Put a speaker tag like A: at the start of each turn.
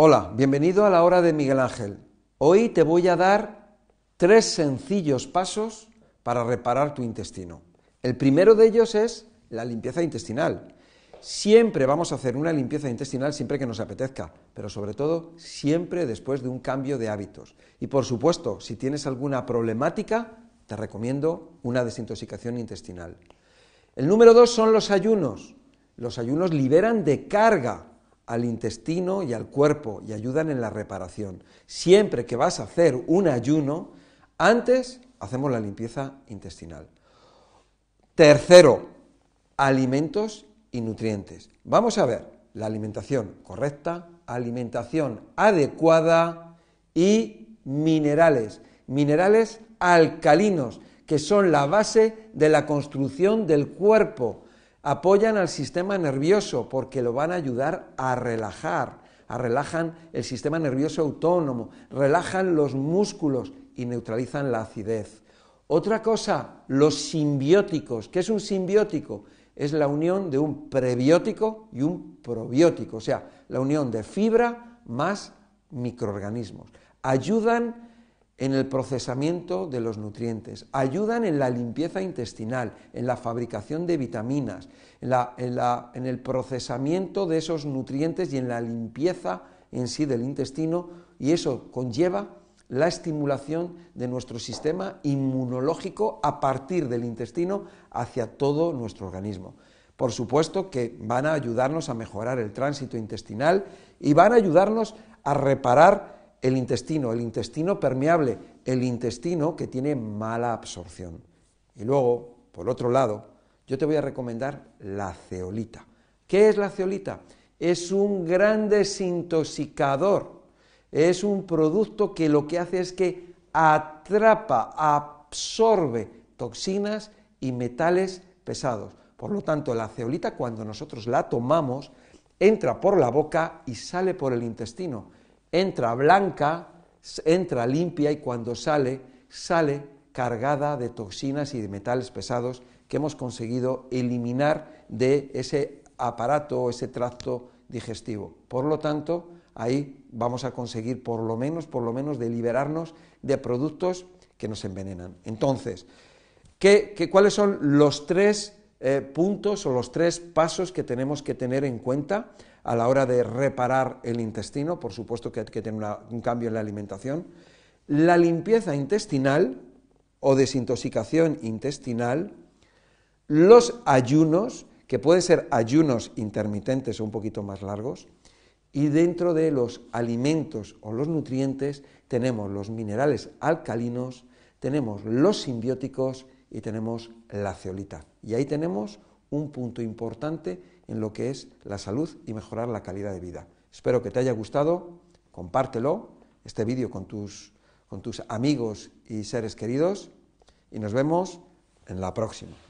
A: Hola, bienvenido a la hora de Miguel Ángel. Hoy te voy a dar tres sencillos pasos para reparar tu intestino. El primero de ellos es la limpieza intestinal. Siempre vamos a hacer una limpieza intestinal siempre que nos apetezca, pero sobre todo siempre después de un cambio de hábitos. Y por supuesto, si tienes alguna problemática, te recomiendo una desintoxicación intestinal. El número dos son los ayunos. Los ayunos liberan de carga al intestino y al cuerpo y ayudan en la reparación. Siempre que vas a hacer un ayuno, antes hacemos la limpieza intestinal. Tercero, alimentos y nutrientes. Vamos a ver la alimentación correcta, alimentación adecuada y minerales. Minerales alcalinos, que son la base de la construcción del cuerpo apoyan al sistema nervioso porque lo van a ayudar a relajar, a relajan el sistema nervioso autónomo, relajan los músculos y neutralizan la acidez. Otra cosa, los simbióticos. ¿Qué es un simbiótico? Es la unión de un prebiótico y un probiótico, o sea, la unión de fibra más microorganismos. Ayudan en el procesamiento de los nutrientes, ayudan en la limpieza intestinal, en la fabricación de vitaminas, en, el procesamiento de esos nutrientes y en la limpieza en sí del intestino, y eso conlleva la estimulación de nuestro sistema inmunológico a partir del intestino hacia todo nuestro organismo. Por supuesto que van a ayudarnos a mejorar el tránsito intestinal y van a ayudarnos a reparar el intestino, el intestino permeable, el intestino que tiene mala absorción. Y luego, por otro lado, yo te voy a recomendar la ceolita. ¿Qué es la ceolita? Es un gran desintoxicador. Es un producto que lo que hace es que atrapa, absorbe toxinas y metales pesados. Por lo tanto, la ceolita cuando nosotros la tomamos, entra por la boca y sale por el intestino entra blanca, entra limpia y cuando sale, sale cargada de toxinas y de metales pesados que hemos conseguido eliminar de ese aparato o ese tracto digestivo. Por lo tanto, ahí vamos a conseguir por lo menos, por lo menos, de liberarnos de productos que nos envenenan. Entonces, cuáles son los tres eh, puntos o los tres pasos que tenemos que tener en cuenta a la hora de reparar el intestino, por supuesto que hay que tener un cambio en la alimentación, la limpieza intestinal o desintoxicación intestinal, los ayunos, que pueden ser ayunos intermitentes o un poquito más largos, y dentro de los alimentos o los nutrientes tenemos los minerales alcalinos, tenemos los simbióticos y tenemos la ceolita. Y ahí tenemos un punto importante en lo que es la salud y mejorar la calidad de vida. Espero que te haya gustado, compártelo, este vídeo con tus, con tus amigos y seres queridos y nos vemos en la próxima.